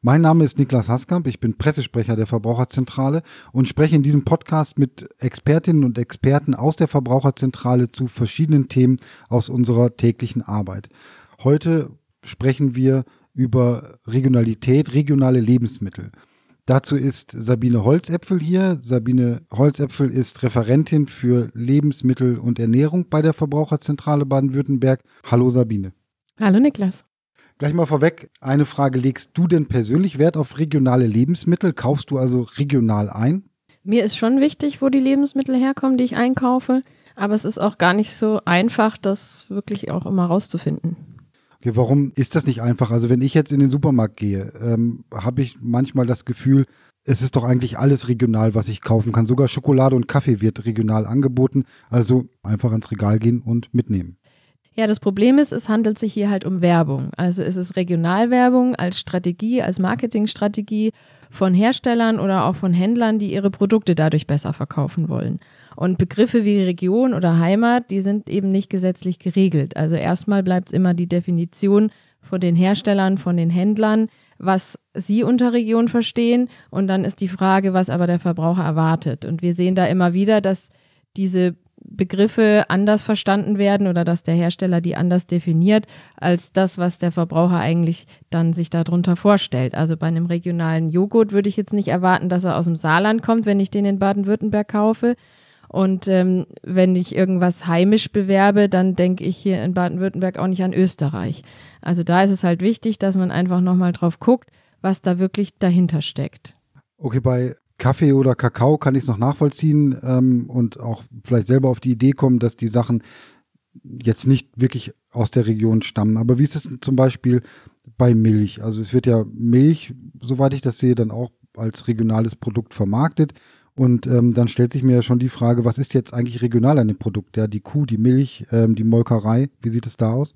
Mein Name ist Niklas Haskamp, ich bin Pressesprecher der Verbraucherzentrale und spreche in diesem Podcast mit Expertinnen und Experten aus der Verbraucherzentrale zu verschiedenen Themen aus unserer täglichen Arbeit. Heute sprechen wir über Regionalität, regionale Lebensmittel. Dazu ist Sabine Holzäpfel hier. Sabine Holzäpfel ist Referentin für Lebensmittel und Ernährung bei der Verbraucherzentrale Baden-Württemberg. Hallo Sabine. Hallo Niklas. Gleich mal vorweg, eine Frage, legst du denn persönlich Wert auf regionale Lebensmittel? Kaufst du also regional ein? Mir ist schon wichtig, wo die Lebensmittel herkommen, die ich einkaufe, aber es ist auch gar nicht so einfach, das wirklich auch immer rauszufinden. Okay, warum ist das nicht einfach? Also wenn ich jetzt in den Supermarkt gehe, ähm, habe ich manchmal das Gefühl, es ist doch eigentlich alles regional, was ich kaufen kann. Sogar Schokolade und Kaffee wird regional angeboten. Also einfach ans Regal gehen und mitnehmen. Ja, das Problem ist, es handelt sich hier halt um Werbung. Also ist es Regionalwerbung als Strategie, als Marketingstrategie von Herstellern oder auch von Händlern, die ihre Produkte dadurch besser verkaufen wollen. Und Begriffe wie Region oder Heimat, die sind eben nicht gesetzlich geregelt. Also erstmal bleibt es immer die Definition von den Herstellern, von den Händlern, was sie unter Region verstehen. Und dann ist die Frage, was aber der Verbraucher erwartet. Und wir sehen da immer wieder, dass diese Begriffe anders verstanden werden oder dass der Hersteller die anders definiert als das, was der Verbraucher eigentlich dann sich darunter vorstellt. Also bei einem regionalen Joghurt würde ich jetzt nicht erwarten, dass er aus dem Saarland kommt, wenn ich den in Baden-Württemberg kaufe. Und ähm, wenn ich irgendwas heimisch bewerbe, dann denke ich hier in Baden-Württemberg auch nicht an Österreich. Also da ist es halt wichtig, dass man einfach nochmal drauf guckt, was da wirklich dahinter steckt. Okay, bei Kaffee oder Kakao kann ich es noch nachvollziehen ähm, und auch vielleicht selber auf die Idee kommen, dass die Sachen jetzt nicht wirklich aus der Region stammen. Aber wie ist es zum Beispiel bei Milch? Also es wird ja Milch, soweit ich das sehe, dann auch als regionales Produkt vermarktet. Und ähm, dann stellt sich mir ja schon die Frage, was ist jetzt eigentlich regional an dem Produkt? Ja, die Kuh, die Milch, ähm, die Molkerei, wie sieht es da aus?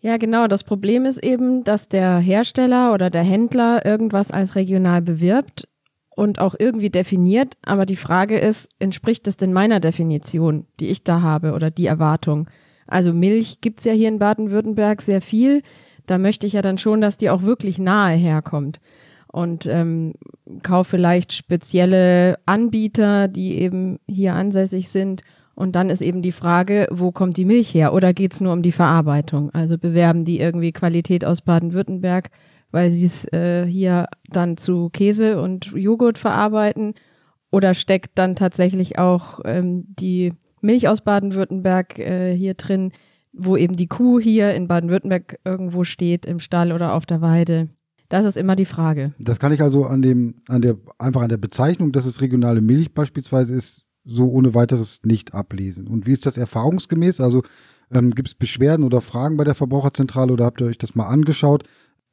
Ja, genau. Das Problem ist eben, dass der Hersteller oder der Händler irgendwas als regional bewirbt, und auch irgendwie definiert. Aber die Frage ist, entspricht das denn meiner Definition, die ich da habe oder die Erwartung? Also Milch gibt's ja hier in Baden-Württemberg sehr viel. Da möchte ich ja dann schon, dass die auch wirklich nahe herkommt. Und ähm, kaufe vielleicht spezielle Anbieter, die eben hier ansässig sind. Und dann ist eben die Frage, wo kommt die Milch her? Oder geht's nur um die Verarbeitung? Also bewerben die irgendwie Qualität aus Baden-Württemberg weil sie es äh, hier dann zu Käse und Joghurt verarbeiten? Oder steckt dann tatsächlich auch ähm, die Milch aus Baden-Württemberg äh, hier drin, wo eben die Kuh hier in Baden-Württemberg irgendwo steht, im Stall oder auf der Weide? Das ist immer die Frage. Das kann ich also an dem, an der, einfach an der Bezeichnung, dass es regionale Milch beispielsweise ist, so ohne weiteres nicht ablesen. Und wie ist das erfahrungsgemäß? Also ähm, gibt es Beschwerden oder Fragen bei der Verbraucherzentrale oder habt ihr euch das mal angeschaut?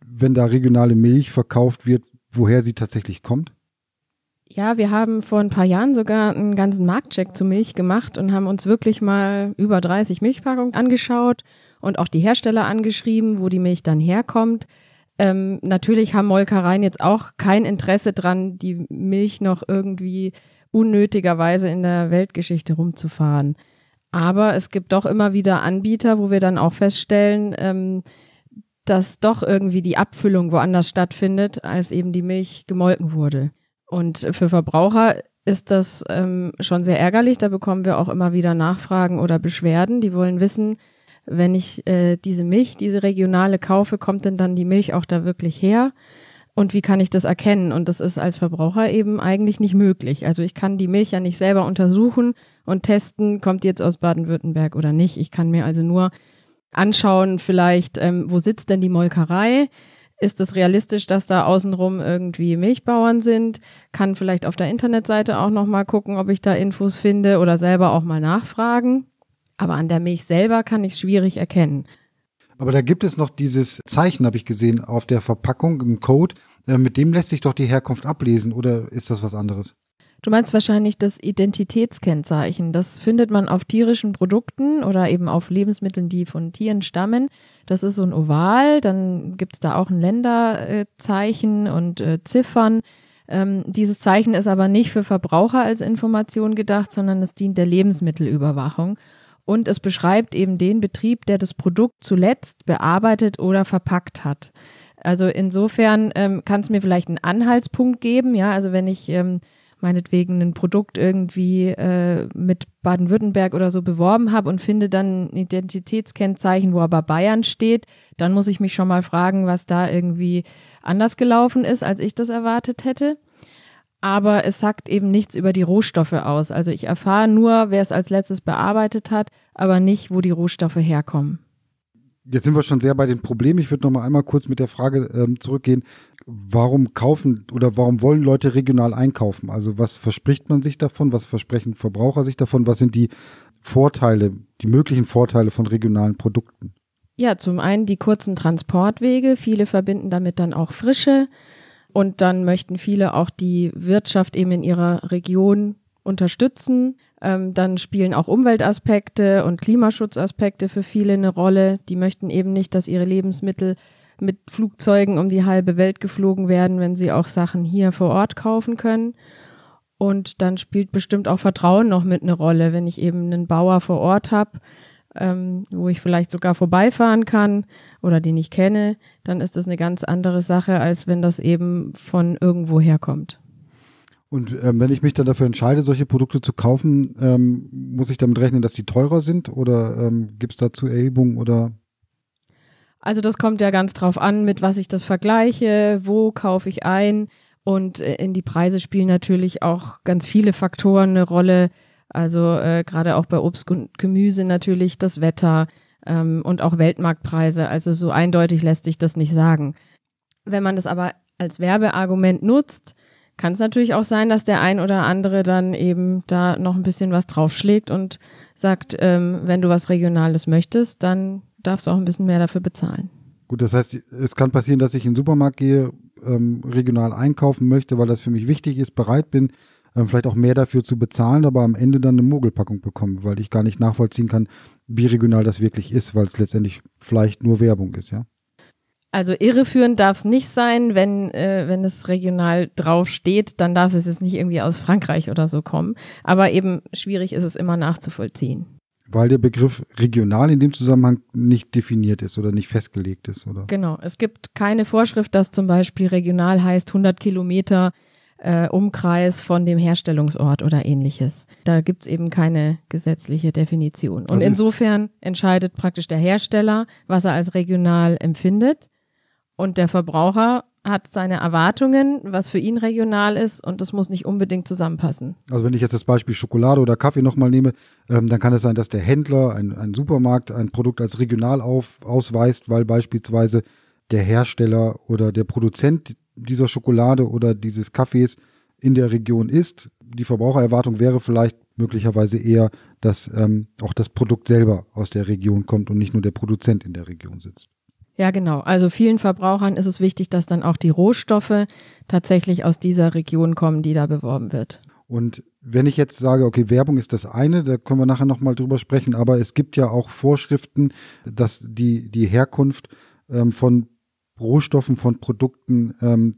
Wenn da regionale Milch verkauft wird, woher sie tatsächlich kommt? Ja, wir haben vor ein paar Jahren sogar einen ganzen Marktcheck zu Milch gemacht und haben uns wirklich mal über 30 Milchpackungen angeschaut und auch die Hersteller angeschrieben, wo die Milch dann herkommt. Ähm, natürlich haben Molkereien jetzt auch kein Interesse dran, die Milch noch irgendwie unnötigerweise in der Weltgeschichte rumzufahren. Aber es gibt doch immer wieder Anbieter, wo wir dann auch feststellen, ähm, dass doch irgendwie die Abfüllung woanders stattfindet, als eben die Milch gemolken wurde. Und für Verbraucher ist das ähm, schon sehr ärgerlich. Da bekommen wir auch immer wieder Nachfragen oder Beschwerden. Die wollen wissen, wenn ich äh, diese Milch, diese regionale kaufe, kommt denn dann die Milch auch da wirklich her? Und wie kann ich das erkennen? Und das ist als Verbraucher eben eigentlich nicht möglich. Also ich kann die Milch ja nicht selber untersuchen und testen, kommt die jetzt aus Baden-Württemberg oder nicht. Ich kann mir also nur anschauen, vielleicht, ähm, wo sitzt denn die Molkerei? Ist es realistisch, dass da außenrum irgendwie Milchbauern sind? Kann vielleicht auf der Internetseite auch nochmal gucken, ob ich da Infos finde oder selber auch mal nachfragen. Aber an der Milch selber kann ich schwierig erkennen. Aber da gibt es noch dieses Zeichen, habe ich gesehen, auf der Verpackung im Code. Äh, mit dem lässt sich doch die Herkunft ablesen oder ist das was anderes? Du meinst wahrscheinlich das Identitätskennzeichen. Das findet man auf tierischen Produkten oder eben auf Lebensmitteln, die von Tieren stammen. Das ist so ein Oval, dann gibt's da auch ein Länderzeichen und äh, Ziffern. Ähm, dieses Zeichen ist aber nicht für Verbraucher als Information gedacht, sondern es dient der Lebensmittelüberwachung. Und es beschreibt eben den Betrieb, der das Produkt zuletzt bearbeitet oder verpackt hat. Also insofern ähm, kann es mir vielleicht einen Anhaltspunkt geben, ja, also wenn ich ähm, meinetwegen ein Produkt irgendwie äh, mit Baden-Württemberg oder so beworben habe und finde dann ein Identitätskennzeichen, wo aber Bayern steht, dann muss ich mich schon mal fragen, was da irgendwie anders gelaufen ist, als ich das erwartet hätte. Aber es sagt eben nichts über die Rohstoffe aus. Also ich erfahre nur, wer es als letztes bearbeitet hat, aber nicht, wo die Rohstoffe herkommen. Jetzt sind wir schon sehr bei den Problemen. Ich würde noch mal einmal kurz mit der Frage ähm, zurückgehen, warum kaufen oder warum wollen Leute regional einkaufen? Also was verspricht man sich davon? Was versprechen Verbraucher sich davon? Was sind die Vorteile, die möglichen Vorteile von regionalen Produkten? Ja, zum einen die kurzen Transportwege. Viele verbinden damit dann auch Frische. Und dann möchten viele auch die Wirtschaft eben in ihrer Region unterstützen. Ähm, dann spielen auch Umweltaspekte und Klimaschutzaspekte für viele eine Rolle. Die möchten eben nicht, dass ihre Lebensmittel mit Flugzeugen um die halbe Welt geflogen werden, wenn sie auch Sachen hier vor Ort kaufen können. Und dann spielt bestimmt auch Vertrauen noch mit eine Rolle, wenn ich eben einen Bauer vor Ort habe, ähm, wo ich vielleicht sogar vorbeifahren kann oder den ich kenne, dann ist das eine ganz andere Sache, als wenn das eben von irgendwo herkommt. Und ähm, wenn ich mich dann dafür entscheide, solche Produkte zu kaufen, ähm, muss ich damit rechnen, dass die teurer sind oder ähm, gibt es dazu Erhebungen oder? Also das kommt ja ganz drauf an, mit was ich das vergleiche, wo kaufe ich ein und äh, in die Preise spielen natürlich auch ganz viele Faktoren eine Rolle. Also äh, gerade auch bei Obst und Gemüse natürlich das Wetter ähm, und auch Weltmarktpreise. Also so eindeutig lässt sich das nicht sagen. Wenn man das aber als Werbeargument nutzt, kann es natürlich auch sein, dass der ein oder andere dann eben da noch ein bisschen was draufschlägt und sagt, ähm, wenn du was Regionales möchtest, dann darfst du auch ein bisschen mehr dafür bezahlen. Gut, das heißt, es kann passieren, dass ich in den Supermarkt gehe, ähm, regional einkaufen möchte, weil das für mich wichtig ist, bereit bin, ähm, vielleicht auch mehr dafür zu bezahlen, aber am Ende dann eine Mogelpackung bekomme, weil ich gar nicht nachvollziehen kann, wie regional das wirklich ist, weil es letztendlich vielleicht nur Werbung ist, ja. Also irreführend darf es nicht sein, wenn, äh, wenn es regional draufsteht, dann darf es jetzt nicht irgendwie aus Frankreich oder so kommen. Aber eben schwierig ist es immer nachzuvollziehen. Weil der Begriff regional in dem Zusammenhang nicht definiert ist oder nicht festgelegt ist, oder? Genau. Es gibt keine Vorschrift, dass zum Beispiel regional heißt 100 Kilometer äh, Umkreis von dem Herstellungsort oder ähnliches. Da gibt's eben keine gesetzliche Definition. Und also insofern entscheidet praktisch der Hersteller, was er als regional empfindet. Und der Verbraucher hat seine Erwartungen, was für ihn regional ist, und das muss nicht unbedingt zusammenpassen. Also wenn ich jetzt das Beispiel Schokolade oder Kaffee nochmal nehme, ähm, dann kann es sein, dass der Händler, ein, ein Supermarkt, ein Produkt als regional auf, ausweist, weil beispielsweise der Hersteller oder der Produzent dieser Schokolade oder dieses Kaffees in der Region ist. Die Verbrauchererwartung wäre vielleicht möglicherweise eher, dass ähm, auch das Produkt selber aus der Region kommt und nicht nur der Produzent in der Region sitzt. Ja, genau. Also vielen Verbrauchern ist es wichtig, dass dann auch die Rohstoffe tatsächlich aus dieser Region kommen, die da beworben wird. Und wenn ich jetzt sage, okay, Werbung ist das eine, da können wir nachher nochmal drüber sprechen, aber es gibt ja auch Vorschriften, dass die, die Herkunft ähm, von Rohstoffen, von Produkten ähm,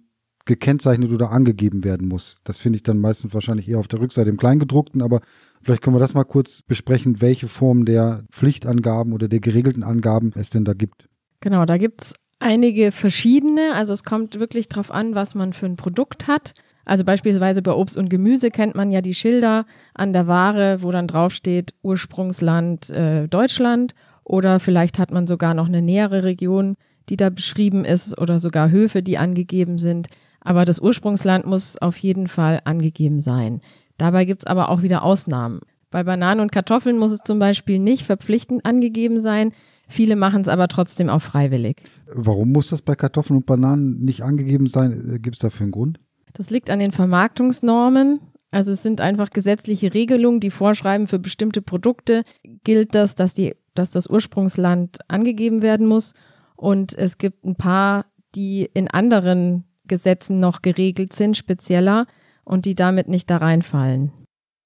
gekennzeichnet oder angegeben werden muss. Das finde ich dann meistens wahrscheinlich eher auf der Rückseite im Kleingedruckten, aber vielleicht können wir das mal kurz besprechen, welche Form der Pflichtangaben oder der geregelten Angaben es denn da gibt. Genau, da gibt's einige verschiedene. Also es kommt wirklich drauf an, was man für ein Produkt hat. Also beispielsweise bei Obst und Gemüse kennt man ja die Schilder an der Ware, wo dann draufsteht Ursprungsland äh, Deutschland oder vielleicht hat man sogar noch eine nähere Region, die da beschrieben ist oder sogar Höfe, die angegeben sind. Aber das Ursprungsland muss auf jeden Fall angegeben sein. Dabei gibt's aber auch wieder Ausnahmen. Bei Bananen und Kartoffeln muss es zum Beispiel nicht verpflichtend angegeben sein. Viele machen es aber trotzdem auch freiwillig. Warum muss das bei Kartoffeln und Bananen nicht angegeben sein? Äh, Gibt es dafür einen Grund? Das liegt an den Vermarktungsnormen. Also es sind einfach gesetzliche Regelungen, die vorschreiben, für bestimmte Produkte gilt das, dass, die, dass das Ursprungsland angegeben werden muss. Und es gibt ein paar, die in anderen Gesetzen noch geregelt sind, spezieller. und die damit nicht da reinfallen.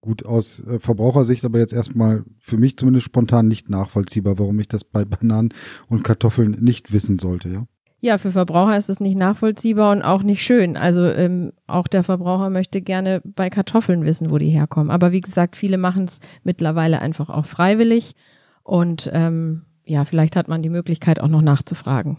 Gut, aus äh, Verbrauchersicht aber jetzt erstmal für mich zumindest spontan nicht nachvollziehbar, warum ich das bei Bananen und Kartoffeln nicht wissen sollte, ja? Ja, für Verbraucher ist es nicht nachvollziehbar und auch nicht schön. Also ähm, auch der Verbraucher möchte gerne bei Kartoffeln wissen, wo die herkommen. Aber wie gesagt, viele machen es mittlerweile einfach auch freiwillig. Und ähm, ja, vielleicht hat man die Möglichkeit auch noch nachzufragen.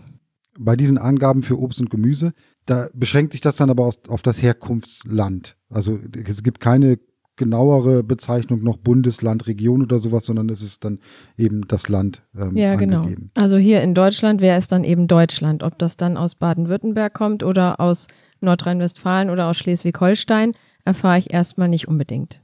Bei diesen Angaben für Obst und Gemüse, da beschränkt sich das dann aber auf das Herkunftsland. Also es gibt keine genauere Bezeichnung noch Bundesland, Region oder sowas, sondern es ist dann eben das Land ähm, ja, genau. angegeben. Also hier in Deutschland wäre es dann eben Deutschland. Ob das dann aus Baden-Württemberg kommt oder aus Nordrhein-Westfalen oder aus Schleswig-Holstein, erfahre ich erstmal nicht unbedingt.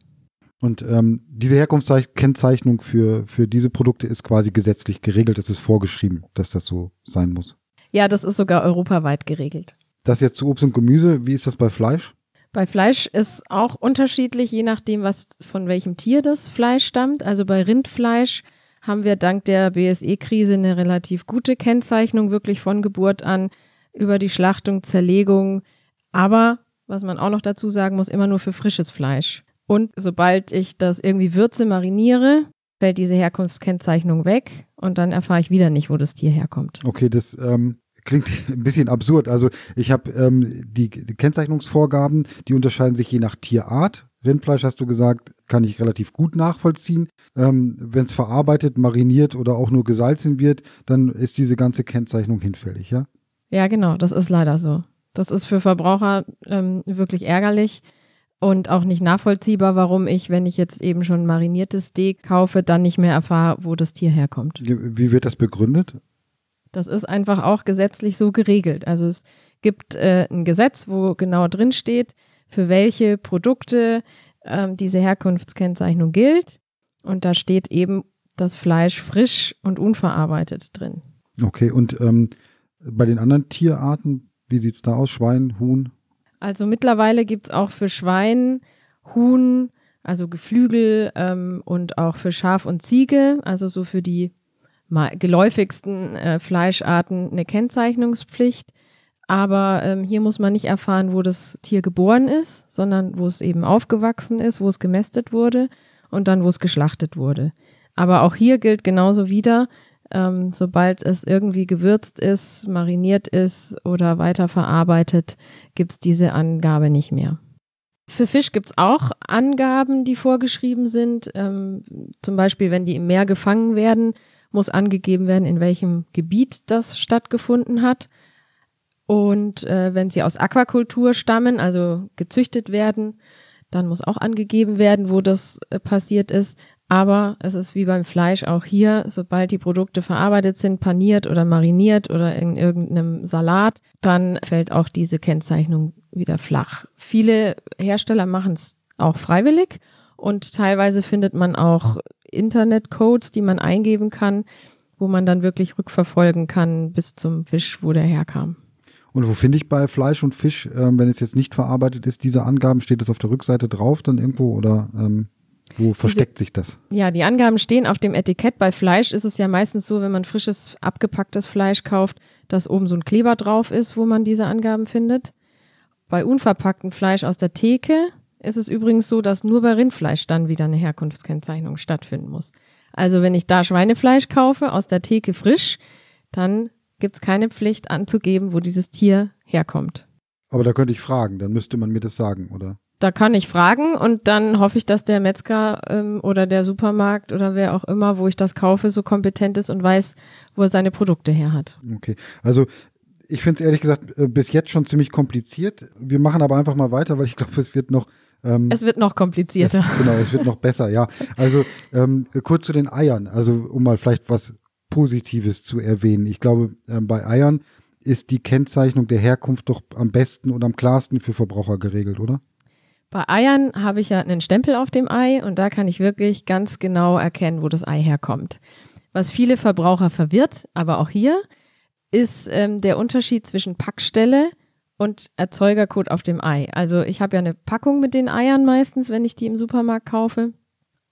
Und ähm, diese Herkunftskennzeichnung für, für diese Produkte ist quasi gesetzlich geregelt. Es ist vorgeschrieben, dass das so sein muss. Ja, das ist sogar europaweit geregelt. Das jetzt zu Obst und Gemüse. Wie ist das bei Fleisch? Bei Fleisch ist auch unterschiedlich, je nachdem, was von welchem Tier das Fleisch stammt. Also bei Rindfleisch haben wir dank der BSE-Krise eine relativ gute Kennzeichnung, wirklich von Geburt an über die Schlachtung, Zerlegung. Aber, was man auch noch dazu sagen muss, immer nur für frisches Fleisch. Und sobald ich das irgendwie würze, mariniere, fällt diese Herkunftskennzeichnung weg und dann erfahre ich wieder nicht, wo das Tier herkommt. Okay, das ähm, klingt ein bisschen absurd. Also ich habe ähm, die, die Kennzeichnungsvorgaben, die unterscheiden sich je nach Tierart. Rindfleisch hast du gesagt, kann ich relativ gut nachvollziehen. Ähm, Wenn es verarbeitet, mariniert oder auch nur gesalzen wird, dann ist diese ganze Kennzeichnung hinfällig, ja? Ja, genau, das ist leider so. Das ist für Verbraucher ähm, wirklich ärgerlich und auch nicht nachvollziehbar, warum ich, wenn ich jetzt eben schon mariniertes Steak kaufe, dann nicht mehr erfahre, wo das Tier herkommt. Wie wird das begründet? Das ist einfach auch gesetzlich so geregelt. Also es gibt äh, ein Gesetz, wo genau drin steht, für welche Produkte ähm, diese Herkunftskennzeichnung gilt. Und da steht eben das Fleisch frisch und unverarbeitet drin. Okay, und ähm, bei den anderen Tierarten, wie sieht es da aus? Schwein, Huhn? Also mittlerweile gibt es auch für Schwein, Huhn, also Geflügel ähm, und auch für Schaf und Ziege, also so für die geläufigsten äh, Fleischarten eine Kennzeichnungspflicht. Aber ähm, hier muss man nicht erfahren, wo das Tier geboren ist, sondern wo es eben aufgewachsen ist, wo es gemästet wurde und dann, wo es geschlachtet wurde. Aber auch hier gilt genauso wieder, ähm, sobald es irgendwie gewürzt ist, mariniert ist oder weiterverarbeitet, gibt's diese Angabe nicht mehr. Für Fisch gibt's auch Angaben, die vorgeschrieben sind. Ähm, zum Beispiel, wenn die im Meer gefangen werden, muss angegeben werden, in welchem Gebiet das stattgefunden hat. Und äh, wenn sie aus Aquakultur stammen, also gezüchtet werden, dann muss auch angegeben werden, wo das äh, passiert ist. Aber es ist wie beim Fleisch auch hier, sobald die Produkte verarbeitet sind, paniert oder mariniert oder in irgendeinem Salat, dann fällt auch diese Kennzeichnung wieder flach. Viele Hersteller machen es auch freiwillig und teilweise findet man auch Internetcodes, die man eingeben kann, wo man dann wirklich rückverfolgen kann bis zum Fisch, wo der herkam. Und wo finde ich bei Fleisch und Fisch, ähm, wenn es jetzt nicht verarbeitet ist, diese Angaben? Steht das auf der Rückseite drauf dann irgendwo oder ähm, wo versteckt sich das? Ja, die Angaben stehen auf dem Etikett. Bei Fleisch ist es ja meistens so, wenn man frisches, abgepacktes Fleisch kauft, dass oben so ein Kleber drauf ist, wo man diese Angaben findet. Bei unverpacktem Fleisch aus der Theke ist es übrigens so, dass nur bei Rindfleisch dann wieder eine Herkunftskennzeichnung stattfinden muss. Also wenn ich da Schweinefleisch kaufe aus der Theke frisch, dann gibt's keine Pflicht anzugeben, wo dieses Tier herkommt. Aber da könnte ich fragen, dann müsste man mir das sagen, oder? Da kann ich fragen und dann hoffe ich, dass der Metzger ähm, oder der Supermarkt oder wer auch immer, wo ich das kaufe, so kompetent ist und weiß, wo er seine Produkte her hat. Okay, also ich finde es ehrlich gesagt äh, bis jetzt schon ziemlich kompliziert. Wir machen aber einfach mal weiter, weil ich glaube, es wird noch ähm, es wird noch komplizierter. Es, genau, es wird noch besser, ja. Also ähm, kurz zu den Eiern, also um mal vielleicht was Positives zu erwähnen. Ich glaube, ähm, bei Eiern ist die Kennzeichnung der Herkunft doch am besten und am klarsten für Verbraucher geregelt, oder? Bei Eiern habe ich ja einen Stempel auf dem Ei und da kann ich wirklich ganz genau erkennen, wo das Ei herkommt. Was viele Verbraucher verwirrt, aber auch hier, ist ähm, der Unterschied zwischen Packstelle und Erzeugercode auf dem Ei. Also ich habe ja eine Packung mit den Eiern meistens, wenn ich die im Supermarkt kaufe.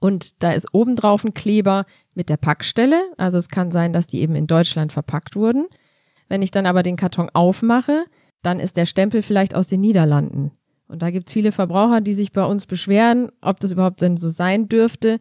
Und da ist obendrauf ein Kleber mit der Packstelle. Also es kann sein, dass die eben in Deutschland verpackt wurden. Wenn ich dann aber den Karton aufmache, dann ist der Stempel vielleicht aus den Niederlanden. Und da gibt es viele Verbraucher, die sich bei uns beschweren, ob das überhaupt denn so sein dürfte.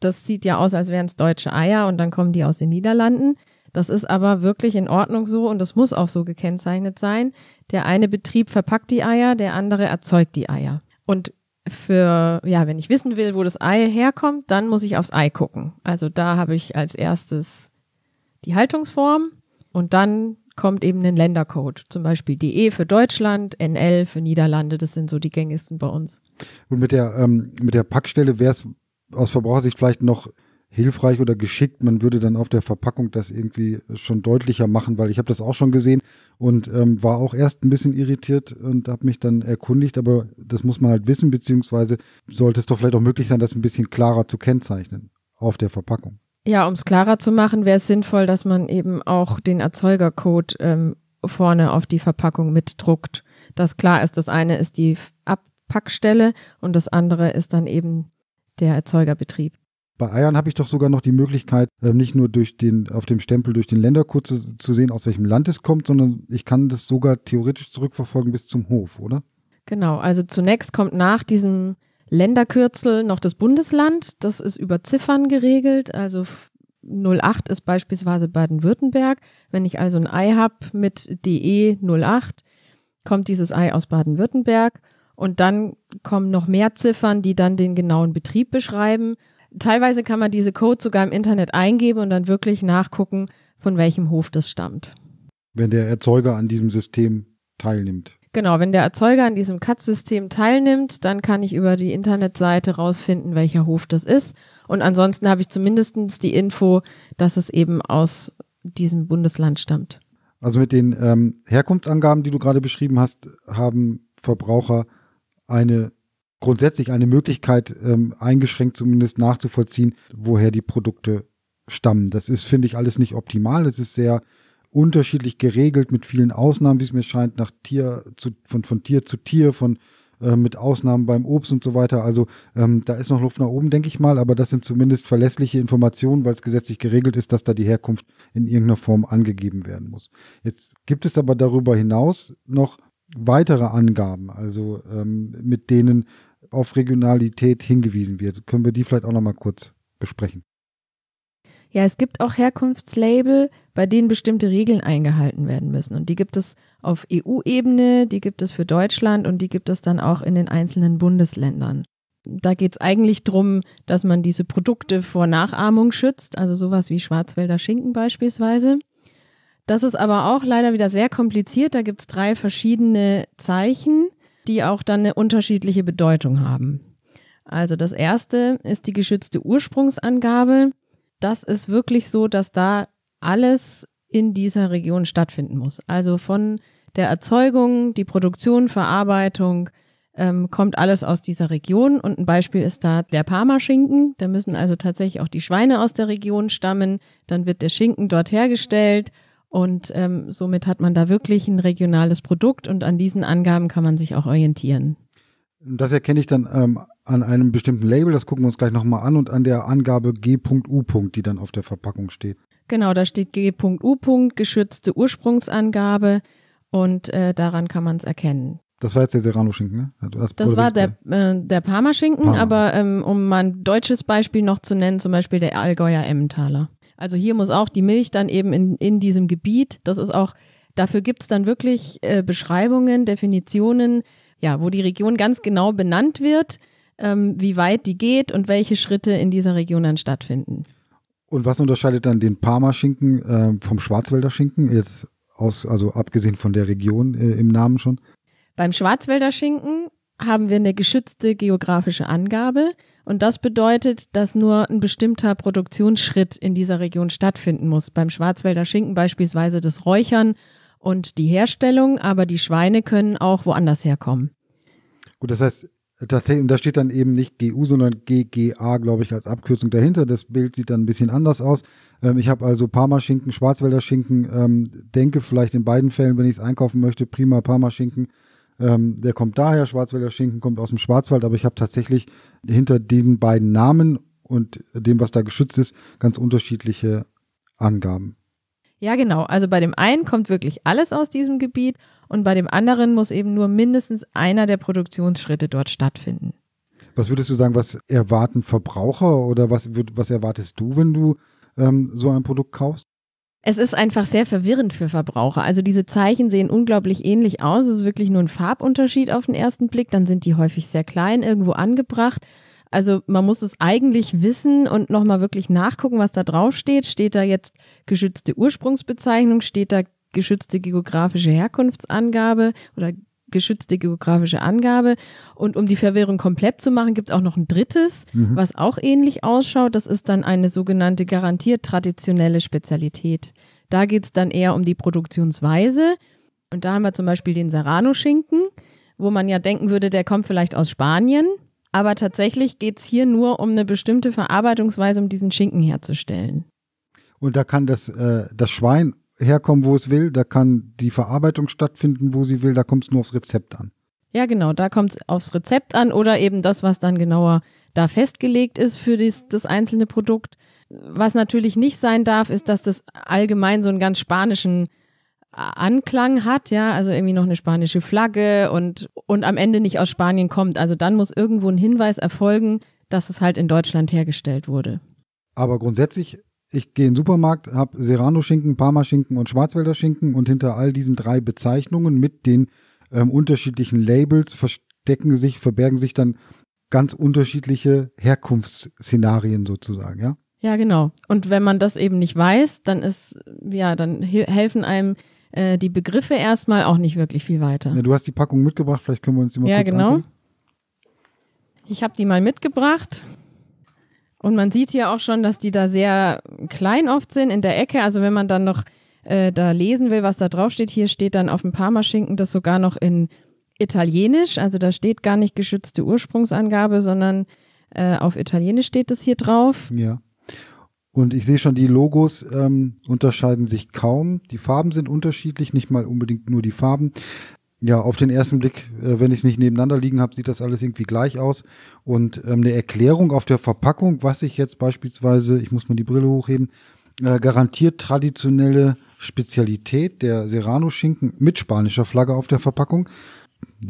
Das sieht ja aus, als wären es deutsche Eier und dann kommen die aus den Niederlanden. Das ist aber wirklich in Ordnung so und das muss auch so gekennzeichnet sein. Der eine Betrieb verpackt die Eier, der andere erzeugt die Eier. Und für, ja, wenn ich wissen will, wo das Ei herkommt, dann muss ich aufs Ei gucken. Also da habe ich als erstes die Haltungsform und dann kommt eben ein Ländercode. Zum Beispiel DE für Deutschland, NL für Niederlande, das sind so die gängigsten bei uns. Und mit der, ähm, mit der Packstelle wäre es aus Verbrauchersicht vielleicht noch hilfreich oder geschickt. Man würde dann auf der Verpackung das irgendwie schon deutlicher machen, weil ich habe das auch schon gesehen und ähm, war auch erst ein bisschen irritiert und habe mich dann erkundigt, aber das muss man halt wissen, beziehungsweise sollte es doch vielleicht auch möglich sein, das ein bisschen klarer zu kennzeichnen auf der Verpackung. Ja, um es klarer zu machen, wäre es sinnvoll, dass man eben auch den Erzeugercode ähm, vorne auf die Verpackung mitdruckt. Dass klar ist, das eine ist die Abpackstelle und das andere ist dann eben der Erzeugerbetrieb. Bei Eiern habe ich doch sogar noch die Möglichkeit, äh, nicht nur durch den, auf dem Stempel durch den Ländercode zu, zu sehen, aus welchem Land es kommt, sondern ich kann das sogar theoretisch zurückverfolgen bis zum Hof, oder? Genau, also zunächst kommt nach diesem Länderkürzel noch das Bundesland. Das ist über Ziffern geregelt. Also 08 ist beispielsweise Baden-Württemberg. Wenn ich also ein Ei habe mit DE 08, kommt dieses Ei aus Baden-Württemberg. Und dann kommen noch mehr Ziffern, die dann den genauen Betrieb beschreiben teilweise kann man diese Codes sogar im Internet eingeben und dann wirklich nachgucken, von welchem Hof das stammt. Wenn der Erzeuger an diesem System teilnimmt. Genau, wenn der Erzeuger an diesem CAT-System teilnimmt, dann kann ich über die Internetseite rausfinden, welcher Hof das ist. Und ansonsten habe ich zumindest die Info, dass es eben aus diesem Bundesland stammt. Also mit den ähm, Herkunftsangaben, die du gerade beschrieben hast, haben Verbraucher eine grundsätzlich eine Möglichkeit, ähm, eingeschränkt zumindest nachzuvollziehen, woher die Produkte stammen. Das ist, finde ich, alles nicht optimal. Es ist sehr unterschiedlich geregelt mit vielen Ausnahmen, wie es mir scheint, nach Tier zu, von, von Tier zu Tier, von äh, mit Ausnahmen beim Obst und so weiter. Also ähm, da ist noch Luft nach oben, denke ich mal, aber das sind zumindest verlässliche Informationen, weil es gesetzlich geregelt ist, dass da die Herkunft in irgendeiner Form angegeben werden muss. Jetzt gibt es aber darüber hinaus noch weitere Angaben, also ähm, mit denen auf Regionalität hingewiesen wird. Können wir die vielleicht auch noch mal kurz besprechen? Ja, es gibt auch Herkunftslabel, bei denen bestimmte Regeln eingehalten werden müssen. Und die gibt es auf EU-Ebene, die gibt es für Deutschland und die gibt es dann auch in den einzelnen Bundesländern. Da geht es eigentlich darum, dass man diese Produkte vor Nachahmung schützt, also sowas wie Schwarzwälder Schinken beispielsweise. Das ist aber auch leider wieder sehr kompliziert. Da gibt es drei verschiedene Zeichen die auch dann eine unterschiedliche Bedeutung haben. Also das erste ist die geschützte Ursprungsangabe. Das ist wirklich so, dass da alles in dieser Region stattfinden muss. Also von der Erzeugung, die Produktion, Verarbeitung, ähm, kommt alles aus dieser Region. Und ein Beispiel ist da der Parmaschinken. Da müssen also tatsächlich auch die Schweine aus der Region stammen. Dann wird der Schinken dort hergestellt und ähm, somit hat man da wirklich ein regionales Produkt und an diesen Angaben kann man sich auch orientieren. Das erkenne ich dann ähm, an einem bestimmten Label, das gucken wir uns gleich nochmal an und an der Angabe G.U. die dann auf der Verpackung steht. Genau, da steht G.U. geschützte Ursprungsangabe und äh, daran kann man es erkennen. Das war jetzt der Serrano-Schinken, ne? Das, das war der, äh, der Parma-Schinken, Parma. aber ähm, um mal ein deutsches Beispiel noch zu nennen, zum Beispiel der Allgäuer Emmentaler. Also hier muss auch die Milch dann eben in, in diesem Gebiet, das ist auch, dafür gibt's dann wirklich äh, Beschreibungen, Definitionen, ja, wo die Region ganz genau benannt wird, ähm, wie weit die geht und welche Schritte in dieser Region dann stattfinden. Und was unterscheidet dann den Parma-Schinken äh, vom Schwarzwälder Schinken, jetzt aus, also abgesehen von der Region äh, im Namen schon? Beim Schwarzwälder Schinken haben wir eine geschützte geografische Angabe. Und das bedeutet, dass nur ein bestimmter Produktionsschritt in dieser Region stattfinden muss. Beim Schwarzwälder Schinken beispielsweise das Räuchern und die Herstellung, aber die Schweine können auch woanders herkommen. Gut, das heißt, tatsächlich, da steht dann eben nicht GU, sondern GGA, glaube ich, als Abkürzung dahinter. Das Bild sieht dann ein bisschen anders aus. Ähm, ich habe also Parmaschinken, Schwarzwälder Schinken, ähm, denke vielleicht in beiden Fällen, wenn ich es einkaufen möchte, prima Parmaschinken ähm, der kommt daher, Schwarzwälder Schinken kommt aus dem Schwarzwald, aber ich habe tatsächlich hinter den beiden Namen und dem, was da geschützt ist, ganz unterschiedliche Angaben. Ja, genau. Also bei dem einen kommt wirklich alles aus diesem Gebiet und bei dem anderen muss eben nur mindestens einer der Produktionsschritte dort stattfinden. Was würdest du sagen, was erwarten Verbraucher oder was, was erwartest du, wenn du ähm, so ein Produkt kaufst? Es ist einfach sehr verwirrend für Verbraucher. Also diese Zeichen sehen unglaublich ähnlich aus. Es ist wirklich nur ein Farbunterschied auf den ersten Blick. Dann sind die häufig sehr klein irgendwo angebracht. Also man muss es eigentlich wissen und nochmal wirklich nachgucken, was da drauf steht. Steht da jetzt geschützte Ursprungsbezeichnung? Steht da geschützte geografische Herkunftsangabe oder geschützte geografische Angabe. Und um die Verwirrung komplett zu machen, gibt es auch noch ein drittes, mhm. was auch ähnlich ausschaut. Das ist dann eine sogenannte garantiert traditionelle Spezialität. Da geht es dann eher um die Produktionsweise. Und da haben wir zum Beispiel den Serrano-Schinken, wo man ja denken würde, der kommt vielleicht aus Spanien. Aber tatsächlich geht es hier nur um eine bestimmte Verarbeitungsweise, um diesen Schinken herzustellen. Und da kann das, äh, das Schwein herkommen, wo es will, da kann die Verarbeitung stattfinden, wo sie will, da kommt es nur aufs Rezept an. Ja, genau, da kommt es aufs Rezept an oder eben das, was dann genauer da festgelegt ist für das, das einzelne Produkt. Was natürlich nicht sein darf, ist, dass das allgemein so einen ganz spanischen Anklang hat, ja, also irgendwie noch eine spanische Flagge und, und am Ende nicht aus Spanien kommt. Also dann muss irgendwo ein Hinweis erfolgen, dass es halt in Deutschland hergestellt wurde. Aber grundsätzlich, ich gehe in den Supermarkt, habe Serrano-Schinken, Parma-Schinken und Schwarzwälder Schinken und hinter all diesen drei Bezeichnungen mit den ähm, unterschiedlichen Labels verstecken sich, verbergen sich dann ganz unterschiedliche Herkunftsszenarien sozusagen, ja? Ja, genau. Und wenn man das eben nicht weiß, dann ist, ja, dann helfen einem äh, die Begriffe erstmal auch nicht wirklich viel weiter. Ja, du hast die Packung mitgebracht, vielleicht können wir uns die mal ja, kurz genau. angucken. Ich habe die mal mitgebracht. Und man sieht hier auch schon, dass die da sehr klein oft sind in der Ecke. Also wenn man dann noch äh, da lesen will, was da drauf steht, hier steht dann auf dem Parmaschinken das sogar noch in Italienisch. Also da steht gar nicht geschützte Ursprungsangabe, sondern äh, auf Italienisch steht das hier drauf. Ja. Und ich sehe schon, die Logos ähm, unterscheiden sich kaum. Die Farben sind unterschiedlich, nicht mal unbedingt nur die Farben. Ja, auf den ersten Blick, äh, wenn ich es nicht nebeneinander liegen habe, sieht das alles irgendwie gleich aus. Und ähm, eine Erklärung auf der Verpackung, was ich jetzt beispielsweise, ich muss mal die Brille hochheben, äh, garantiert traditionelle Spezialität der Serrano-Schinken mit spanischer Flagge auf der Verpackung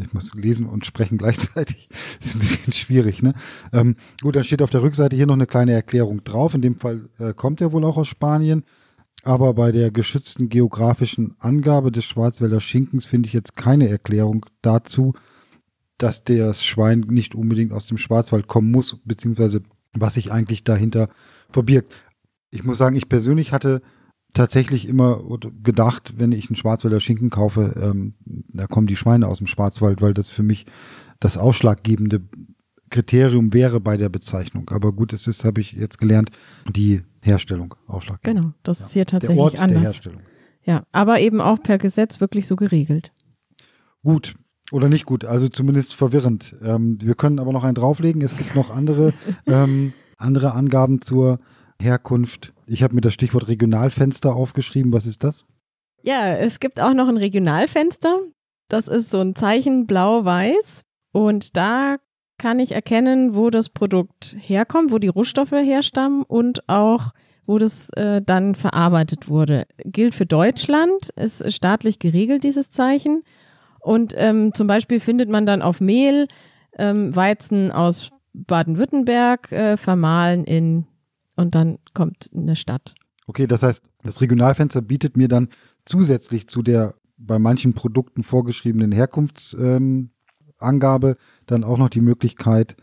ich muss lesen und sprechen gleichzeitig. Ist ein bisschen schwierig, ne? Ähm, gut, dann steht auf der Rückseite hier noch eine kleine Erklärung drauf. In dem Fall äh, kommt er wohl auch aus Spanien. Aber bei der geschützten geografischen Angabe des Schwarzwälder Schinkens finde ich jetzt keine Erklärung dazu, dass das Schwein nicht unbedingt aus dem Schwarzwald kommen muss, beziehungsweise was sich eigentlich dahinter verbirgt. Ich muss sagen, ich persönlich hatte tatsächlich immer gedacht, wenn ich einen Schwarzwälder Schinken kaufe, ähm, da kommen die Schweine aus dem Schwarzwald, weil das für mich das ausschlaggebende Kriterium wäre bei der Bezeichnung. Aber gut, es ist, habe ich jetzt gelernt, die Herstellung ausschlaggebend. Genau, das ja. ist hier tatsächlich der Ort anders. Der Herstellung. Ja, aber eben auch per Gesetz wirklich so geregelt. Gut, oder nicht gut, also zumindest verwirrend. Ähm, wir können aber noch einen drauflegen. Es gibt noch andere, ähm, andere Angaben zur Herkunft. Ich habe mir das Stichwort Regionalfenster aufgeschrieben. Was ist das? Ja, es gibt auch noch ein Regionalfenster. Das ist so ein Zeichen blau-weiß. Und da kann ich erkennen, wo das Produkt herkommt, wo die Rohstoffe herstammen und auch, wo das äh, dann verarbeitet wurde. Gilt für Deutschland, ist staatlich geregelt, dieses Zeichen. Und ähm, zum Beispiel findet man dann auf Mehl ähm, Weizen aus Baden-Württemberg äh, vermahlen in und dann kommt eine Stadt. Okay, das heißt, das Regionalfenster bietet mir dann zusätzlich zu der bei manchen Produkten vorgeschriebenen Herkunftsangabe ähm, dann auch noch die Möglichkeit,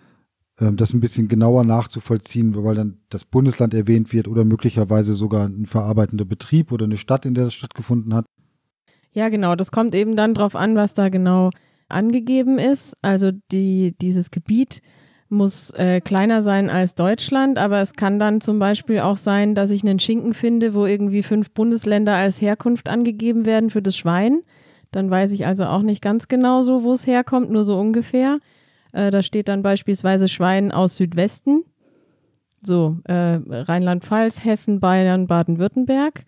ähm, das ein bisschen genauer nachzuvollziehen, weil dann das Bundesland erwähnt wird oder möglicherweise sogar ein verarbeitender Betrieb oder eine Stadt, in der das stattgefunden hat. Ja, genau. Das kommt eben dann drauf an, was da genau angegeben ist. Also die, dieses Gebiet muss äh, kleiner sein als Deutschland, aber es kann dann zum Beispiel auch sein, dass ich einen Schinken finde, wo irgendwie fünf Bundesländer als Herkunft angegeben werden für das Schwein. Dann weiß ich also auch nicht ganz genau so, wo es herkommt, nur so ungefähr. Äh, da steht dann beispielsweise Schwein aus Südwesten. So, äh, Rheinland-Pfalz, Hessen, Bayern, Baden-Württemberg.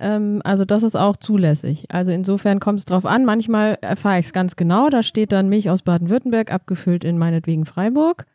Ähm, also das ist auch zulässig. Also insofern kommt es drauf an. Manchmal erfahre ich es ganz genau. Da steht dann Milch aus Baden-Württemberg abgefüllt in meinetwegen Freiburg.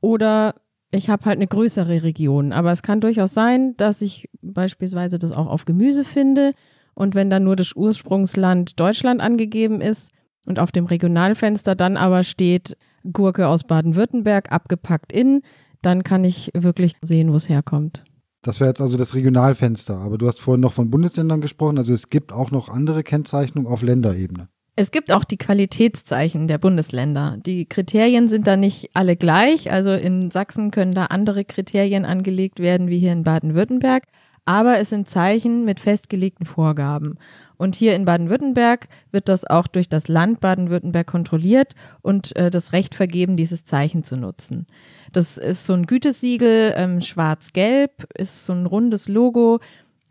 Oder ich habe halt eine größere Region. Aber es kann durchaus sein, dass ich beispielsweise das auch auf Gemüse finde. Und wenn dann nur das Ursprungsland Deutschland angegeben ist und auf dem Regionalfenster dann aber steht Gurke aus Baden-Württemberg abgepackt in, dann kann ich wirklich sehen, wo es herkommt. Das wäre jetzt also das Regionalfenster. Aber du hast vorhin noch von Bundesländern gesprochen. Also es gibt auch noch andere Kennzeichnungen auf Länderebene. Es gibt auch die Qualitätszeichen der Bundesländer. Die Kriterien sind da nicht alle gleich. Also in Sachsen können da andere Kriterien angelegt werden wie hier in Baden-Württemberg. Aber es sind Zeichen mit festgelegten Vorgaben. Und hier in Baden-Württemberg wird das auch durch das Land Baden-Württemberg kontrolliert und äh, das Recht vergeben, dieses Zeichen zu nutzen. Das ist so ein Gütesiegel, ähm, schwarz-gelb, ist so ein rundes Logo,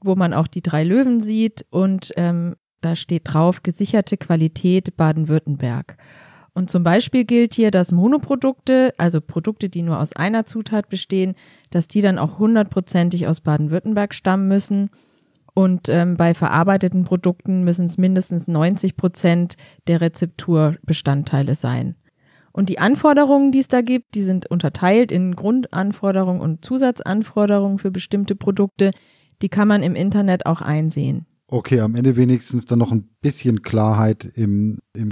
wo man auch die drei Löwen sieht und ähm, da steht drauf gesicherte Qualität Baden-Württemberg. Und zum Beispiel gilt hier, dass Monoprodukte, also Produkte, die nur aus einer Zutat bestehen, dass die dann auch hundertprozentig aus Baden-Württemberg stammen müssen. Und ähm, bei verarbeiteten Produkten müssen es mindestens 90 Prozent der Rezepturbestandteile sein. Und die Anforderungen, die es da gibt, die sind unterteilt in Grundanforderungen und Zusatzanforderungen für bestimmte Produkte. Die kann man im Internet auch einsehen. Okay, am Ende wenigstens dann noch ein bisschen Klarheit im, im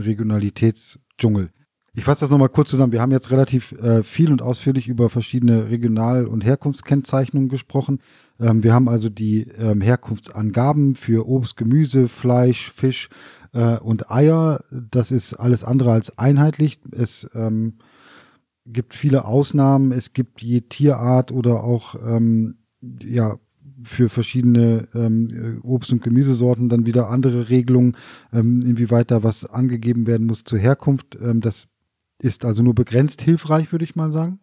Regionalitätsdschungel. Ich fasse das nochmal kurz zusammen. Wir haben jetzt relativ äh, viel und ausführlich über verschiedene Regional- und Herkunftskennzeichnungen gesprochen. Ähm, wir haben also die ähm, Herkunftsangaben für Obst, Gemüse, Fleisch, Fisch äh, und Eier. Das ist alles andere als einheitlich. Es ähm, gibt viele Ausnahmen. Es gibt je Tierart oder auch ähm, ja für verschiedene ähm, Obst- und Gemüsesorten dann wieder andere Regelungen, ähm, inwieweit da was angegeben werden muss zur Herkunft. Ähm, das ist also nur begrenzt hilfreich, würde ich mal sagen.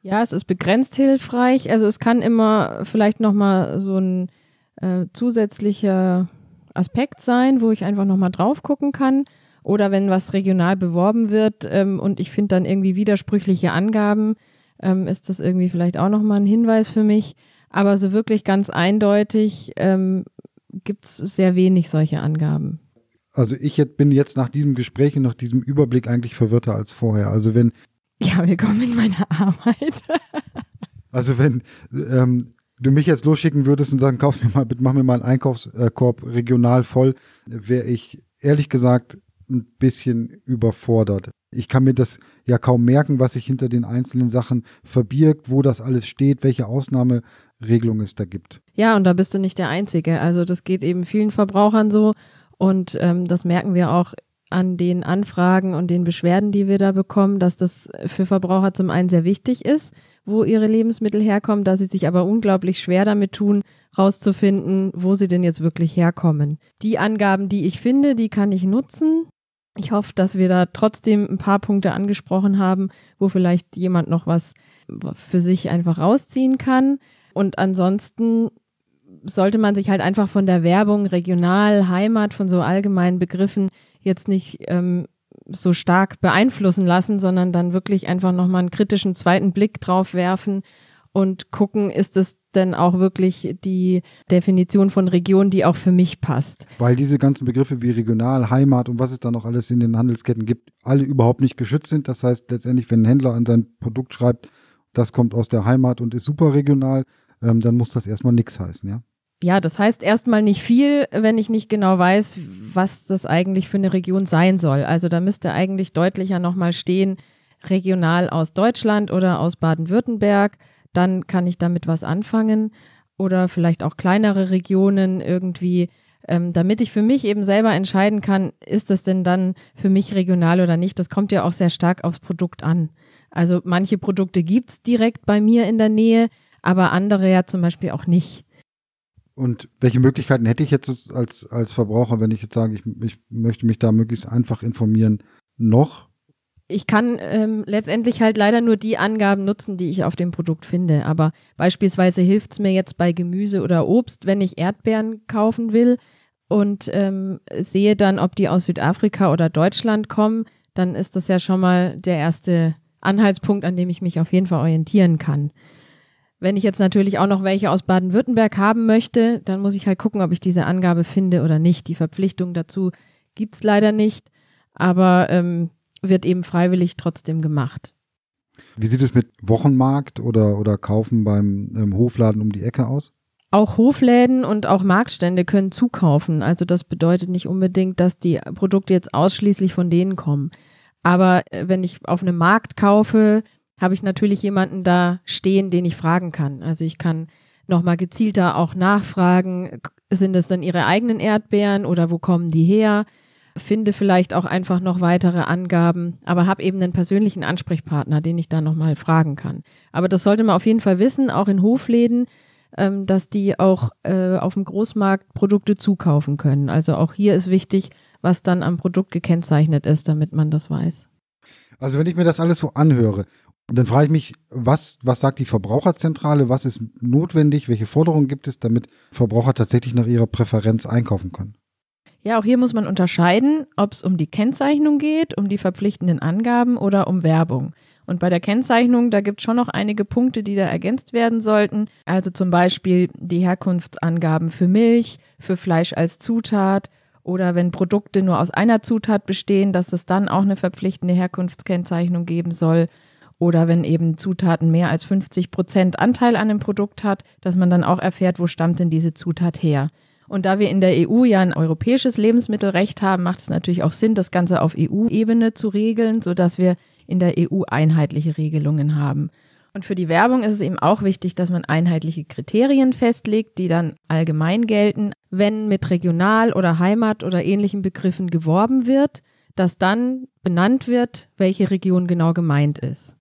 Ja, es ist begrenzt hilfreich. Also es kann immer vielleicht nochmal so ein äh, zusätzlicher Aspekt sein, wo ich einfach nochmal drauf gucken kann. Oder wenn was regional beworben wird ähm, und ich finde dann irgendwie widersprüchliche Angaben, ähm, ist das irgendwie vielleicht auch nochmal ein Hinweis für mich. Aber so wirklich ganz eindeutig ähm, gibt es sehr wenig solche Angaben. Also ich bin jetzt nach diesem Gespräch und nach diesem Überblick eigentlich verwirrter als vorher. Also wenn ja, willkommen in meiner Arbeit. also wenn ähm, du mich jetzt losschicken würdest und sagen, kauf mir mal, mach mir mal einen Einkaufskorb regional voll, wäre ich ehrlich gesagt ein bisschen überfordert. Ich kann mir das ja kaum merken, was sich hinter den einzelnen Sachen verbirgt, wo das alles steht, welche Ausnahme Regelung es da gibt. Ja, und da bist du nicht der Einzige. Also das geht eben vielen Verbrauchern so und ähm, das merken wir auch an den Anfragen und den Beschwerden, die wir da bekommen, dass das für Verbraucher zum einen sehr wichtig ist, wo ihre Lebensmittel herkommen, dass sie sich aber unglaublich schwer damit tun, rauszufinden, wo sie denn jetzt wirklich herkommen. Die Angaben, die ich finde, die kann ich nutzen. Ich hoffe, dass wir da trotzdem ein paar Punkte angesprochen haben, wo vielleicht jemand noch was für sich einfach rausziehen kann. Und ansonsten sollte man sich halt einfach von der Werbung regional, Heimat, von so allgemeinen Begriffen jetzt nicht ähm, so stark beeinflussen lassen, sondern dann wirklich einfach nochmal einen kritischen zweiten Blick drauf werfen und gucken, ist es denn auch wirklich die Definition von Region, die auch für mich passt. Weil diese ganzen Begriffe wie regional, Heimat und was es da noch alles in den Handelsketten gibt, alle überhaupt nicht geschützt sind. Das heißt letztendlich, wenn ein Händler an sein Produkt schreibt, das kommt aus der Heimat und ist super regional, ähm, dann muss das erstmal nichts heißen, ja? Ja, das heißt erstmal nicht viel, wenn ich nicht genau weiß, was das eigentlich für eine Region sein soll. Also da müsste eigentlich deutlicher nochmal stehen, regional aus Deutschland oder aus Baden-Württemberg. Dann kann ich damit was anfangen. Oder vielleicht auch kleinere Regionen irgendwie, ähm, damit ich für mich eben selber entscheiden kann, ist das denn dann für mich regional oder nicht. Das kommt ja auch sehr stark aufs Produkt an. Also manche Produkte gibt's direkt bei mir in der Nähe aber andere ja zum Beispiel auch nicht. Und welche Möglichkeiten hätte ich jetzt als, als Verbraucher, wenn ich jetzt sage, ich, ich möchte mich da möglichst einfach informieren, noch? Ich kann ähm, letztendlich halt leider nur die Angaben nutzen, die ich auf dem Produkt finde. Aber beispielsweise hilft es mir jetzt bei Gemüse oder Obst, wenn ich Erdbeeren kaufen will und ähm, sehe dann, ob die aus Südafrika oder Deutschland kommen, dann ist das ja schon mal der erste Anhaltspunkt, an dem ich mich auf jeden Fall orientieren kann. Wenn ich jetzt natürlich auch noch welche aus Baden-Württemberg haben möchte, dann muss ich halt gucken, ob ich diese Angabe finde oder nicht. Die Verpflichtung dazu gibt's leider nicht, aber ähm, wird eben freiwillig trotzdem gemacht. Wie sieht es mit Wochenmarkt oder, oder Kaufen beim ähm, Hofladen um die Ecke aus? Auch Hofläden und auch Marktstände können zukaufen. Also das bedeutet nicht unbedingt, dass die Produkte jetzt ausschließlich von denen kommen. Aber äh, wenn ich auf einem Markt kaufe, habe ich natürlich jemanden da stehen, den ich fragen kann. Also ich kann nochmal gezielter auch nachfragen, sind es dann ihre eigenen Erdbeeren oder wo kommen die her? Finde vielleicht auch einfach noch weitere Angaben, aber habe eben einen persönlichen Ansprechpartner, den ich da nochmal fragen kann. Aber das sollte man auf jeden Fall wissen, auch in Hofläden, ähm, dass die auch äh, auf dem Großmarkt Produkte zukaufen können. Also auch hier ist wichtig, was dann am Produkt gekennzeichnet ist, damit man das weiß. Also wenn ich mir das alles so anhöre und dann frage ich mich, was, was sagt die Verbraucherzentrale, was ist notwendig, welche Forderungen gibt es, damit Verbraucher tatsächlich nach ihrer Präferenz einkaufen können? Ja, auch hier muss man unterscheiden, ob es um die Kennzeichnung geht, um die verpflichtenden Angaben oder um Werbung. Und bei der Kennzeichnung, da gibt es schon noch einige Punkte, die da ergänzt werden sollten. Also zum Beispiel die Herkunftsangaben für Milch, für Fleisch als Zutat oder wenn Produkte nur aus einer Zutat bestehen, dass es dann auch eine verpflichtende Herkunftskennzeichnung geben soll oder wenn eben Zutaten mehr als 50 Prozent Anteil an dem Produkt hat, dass man dann auch erfährt, wo stammt denn diese Zutat her. Und da wir in der EU ja ein europäisches Lebensmittelrecht haben, macht es natürlich auch Sinn, das Ganze auf EU-Ebene zu regeln, sodass wir in der EU einheitliche Regelungen haben. Und für die Werbung ist es eben auch wichtig, dass man einheitliche Kriterien festlegt, die dann allgemein gelten, wenn mit Regional- oder Heimat- oder ähnlichen Begriffen geworben wird, dass dann benannt wird, welche Region genau gemeint ist.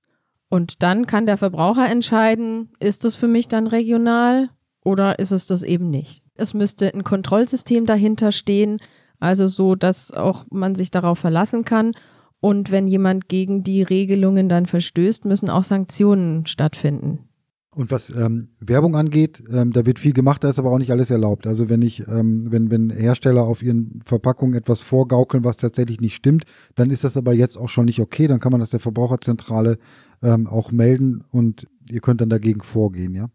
Und dann kann der Verbraucher entscheiden, ist es für mich dann regional oder ist es das eben nicht. Es müsste ein Kontrollsystem dahinter stehen, also so, dass auch man sich darauf verlassen kann. Und wenn jemand gegen die Regelungen dann verstößt, müssen auch Sanktionen stattfinden. Und was ähm, Werbung angeht, ähm, da wird viel gemacht, da ist aber auch nicht alles erlaubt. Also wenn ich, ähm, wenn, wenn Hersteller auf ihren Verpackungen etwas vorgaukeln, was tatsächlich nicht stimmt, dann ist das aber jetzt auch schon nicht okay. Dann kann man das der Verbraucherzentrale ähm, auch melden und ihr könnt dann dagegen vorgehen, ja?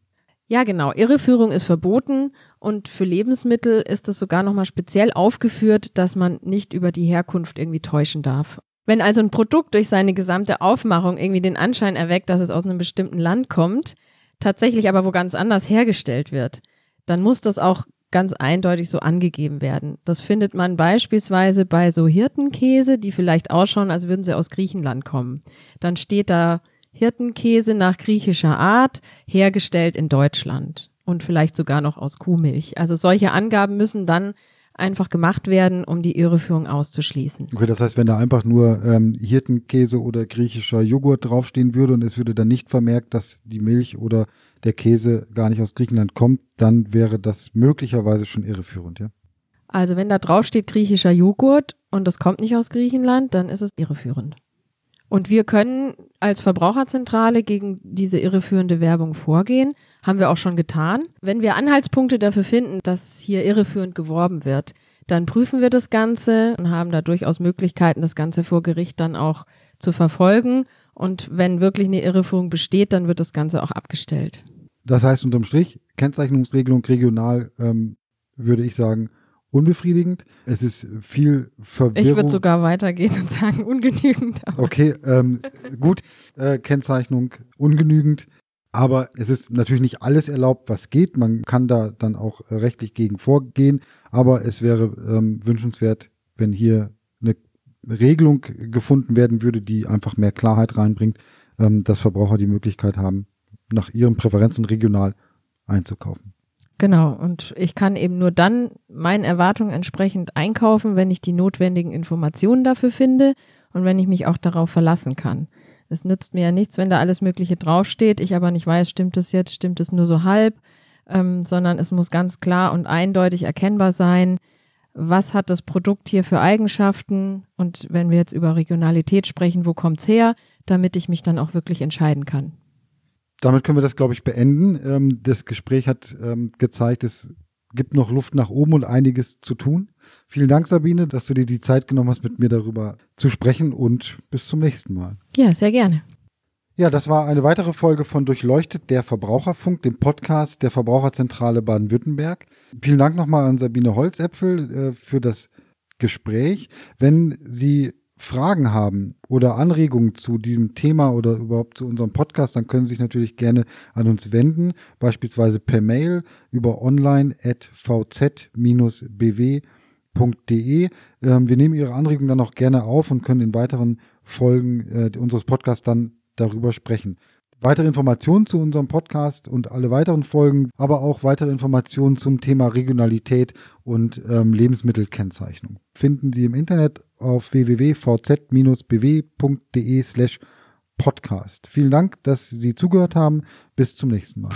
Ja, genau. Irreführung ist verboten und für Lebensmittel ist es sogar nochmal speziell aufgeführt, dass man nicht über die Herkunft irgendwie täuschen darf. Wenn also ein Produkt durch seine gesamte Aufmachung irgendwie den Anschein erweckt, dass es aus einem bestimmten Land kommt, tatsächlich aber wo ganz anders hergestellt wird, dann muss das auch ganz eindeutig so angegeben werden. Das findet man beispielsweise bei so Hirtenkäse, die vielleicht ausschauen, als würden sie aus Griechenland kommen. Dann steht da Hirtenkäse nach griechischer Art, hergestellt in Deutschland und vielleicht sogar noch aus Kuhmilch. Also solche Angaben müssen dann einfach gemacht werden, um die Irreführung auszuschließen. Okay, das heißt, wenn da einfach nur ähm, Hirtenkäse oder griechischer Joghurt draufstehen würde und es würde dann nicht vermerkt, dass die Milch oder der Käse gar nicht aus Griechenland kommt, dann wäre das möglicherweise schon irreführend, ja? Also wenn da draufsteht griechischer Joghurt und das kommt nicht aus Griechenland, dann ist es irreführend. Und wir können als Verbraucherzentrale gegen diese irreführende Werbung vorgehen. Haben wir auch schon getan. Wenn wir Anhaltspunkte dafür finden, dass hier irreführend geworben wird, dann prüfen wir das Ganze und haben da durchaus Möglichkeiten, das Ganze vor Gericht dann auch zu verfolgen. Und wenn wirklich eine Irreführung besteht, dann wird das Ganze auch abgestellt. Das heißt unterm Strich, Kennzeichnungsregelung regional, ähm, würde ich sagen, unbefriedigend. Es ist viel Verwirrung. Ich würde sogar weitergehen und sagen ungenügend. Okay, ähm, gut, äh, Kennzeichnung ungenügend. Aber es ist natürlich nicht alles erlaubt, was geht. Man kann da dann auch rechtlich gegen vorgehen. Aber es wäre ähm, wünschenswert, wenn hier eine Regelung gefunden werden würde, die einfach mehr Klarheit reinbringt, ähm, dass Verbraucher die Möglichkeit haben, nach ihren Präferenzen regional einzukaufen. Genau, und ich kann eben nur dann meinen Erwartungen entsprechend einkaufen, wenn ich die notwendigen Informationen dafür finde und wenn ich mich auch darauf verlassen kann. Es nützt mir ja nichts, wenn da alles Mögliche draufsteht, ich aber nicht weiß, stimmt es jetzt, stimmt es nur so halb, ähm, sondern es muss ganz klar und eindeutig erkennbar sein, was hat das Produkt hier für Eigenschaften und wenn wir jetzt über Regionalität sprechen, wo kommt's her, damit ich mich dann auch wirklich entscheiden kann damit können wir das, glaube ich, beenden. Ähm, das Gespräch hat ähm, gezeigt, es gibt noch Luft nach oben und einiges zu tun. Vielen Dank, Sabine, dass du dir die Zeit genommen hast, mit mir darüber zu sprechen und bis zum nächsten Mal. Ja, sehr gerne. Ja, das war eine weitere Folge von Durchleuchtet, der Verbraucherfunk, dem Podcast der Verbraucherzentrale Baden-Württemberg. Vielen Dank nochmal an Sabine Holzäpfel äh, für das Gespräch. Wenn Sie Fragen haben oder Anregungen zu diesem Thema oder überhaupt zu unserem Podcast, dann können Sie sich natürlich gerne an uns wenden, beispielsweise per Mail über online.vz-bw.de. Ähm, wir nehmen Ihre Anregungen dann auch gerne auf und können in weiteren Folgen äh, unseres Podcasts dann darüber sprechen. Weitere Informationen zu unserem Podcast und alle weiteren Folgen, aber auch weitere Informationen zum Thema Regionalität und ähm, Lebensmittelkennzeichnung finden Sie im Internet auf www.vz-bw.de slash podcast. Vielen Dank, dass Sie zugehört haben. Bis zum nächsten Mal.